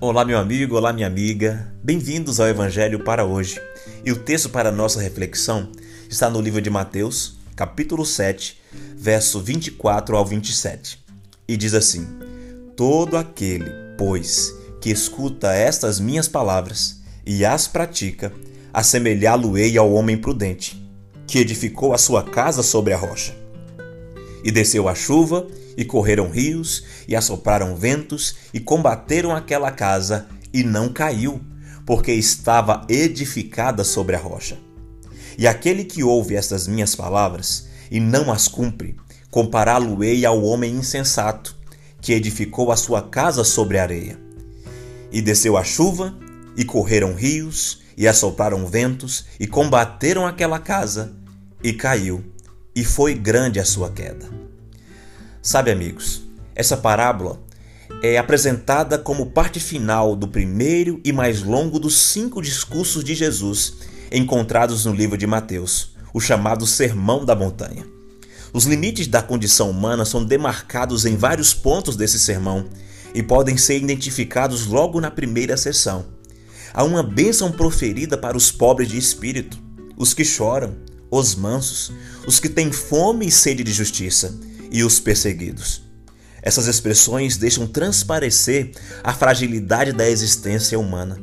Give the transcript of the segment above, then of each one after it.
Olá, meu amigo, olá, minha amiga. Bem-vindos ao Evangelho para hoje. E o texto para nossa reflexão está no livro de Mateus, capítulo 7, verso 24 ao 27. E diz assim: Todo aquele, pois, que escuta estas minhas palavras e as pratica, assemelhá-lo-ei ao homem prudente, que edificou a sua casa sobre a rocha. E desceu a chuva, e correram rios, e assopraram ventos, e combateram aquela casa, e não caiu, porque estava edificada sobre a rocha. E aquele que ouve estas minhas palavras, e não as cumpre, compará-lo-ei ao homem insensato, que edificou a sua casa sobre a areia. E desceu a chuva, e correram rios, e assopraram ventos, e combateram aquela casa, e caiu, e foi grande a sua queda. Sabe, amigos, essa parábola é apresentada como parte final do primeiro e mais longo dos cinco discursos de Jesus encontrados no livro de Mateus, o chamado Sermão da Montanha. Os limites da condição humana são demarcados em vários pontos desse sermão e podem ser identificados logo na primeira sessão. Há uma bênção proferida para os pobres de espírito, os que choram, os mansos, os que têm fome e sede de justiça e os perseguidos. Essas expressões deixam transparecer a fragilidade da existência humana.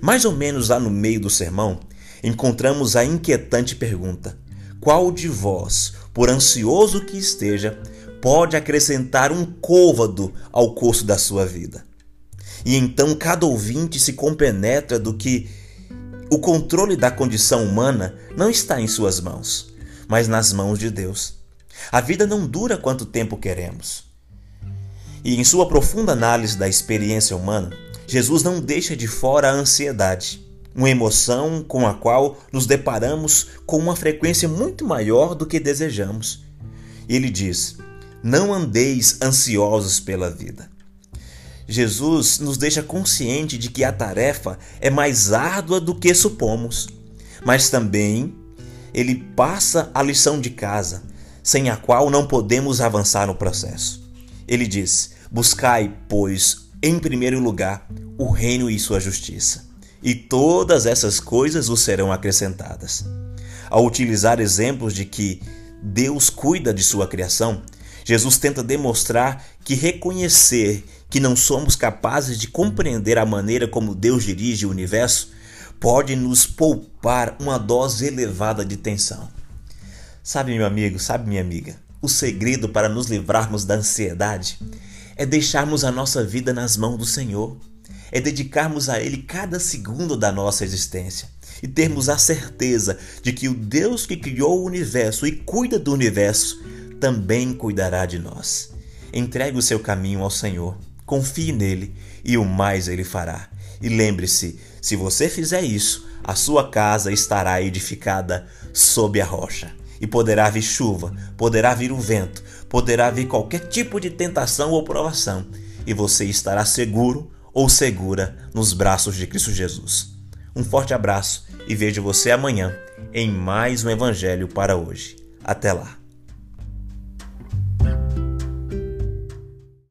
Mais ou menos lá no meio do sermão, encontramos a inquietante pergunta: Qual de vós, por ansioso que esteja, pode acrescentar um côvado ao curso da sua vida? E então cada ouvinte se compenetra do que o controle da condição humana não está em suas mãos, mas nas mãos de Deus. A vida não dura quanto tempo queremos. E em sua profunda análise da experiência humana, Jesus não deixa de fora a ansiedade, uma emoção com a qual nos deparamos com uma frequência muito maior do que desejamos. Ele diz: Não andeis ansiosos pela vida. Jesus nos deixa consciente de que a tarefa é mais árdua do que supomos, mas também ele passa a lição de casa, sem a qual não podemos avançar no processo. Ele diz: Buscai, pois, em primeiro lugar, o reino e sua justiça, e todas essas coisas os serão acrescentadas. Ao utilizar exemplos de que Deus cuida de sua criação, Jesus tenta demonstrar que reconhecer que não somos capazes de compreender a maneira como Deus dirige o universo pode nos poupar uma dose elevada de tensão. Sabe, meu amigo, sabe, minha amiga, o segredo para nos livrarmos da ansiedade é deixarmos a nossa vida nas mãos do Senhor, é dedicarmos a Ele cada segundo da nossa existência e termos a certeza de que o Deus que criou o universo e cuida do universo também cuidará de nós. Entregue o seu caminho ao Senhor, confie nele e o mais ele fará. E lembre-se: se você fizer isso, a sua casa estará edificada sob a rocha e poderá vir chuva, poderá vir o vento, poderá vir qualquer tipo de tentação ou provação, e você estará seguro ou segura nos braços de Cristo Jesus. Um forte abraço e vejo você amanhã em mais um Evangelho para hoje. Até lá!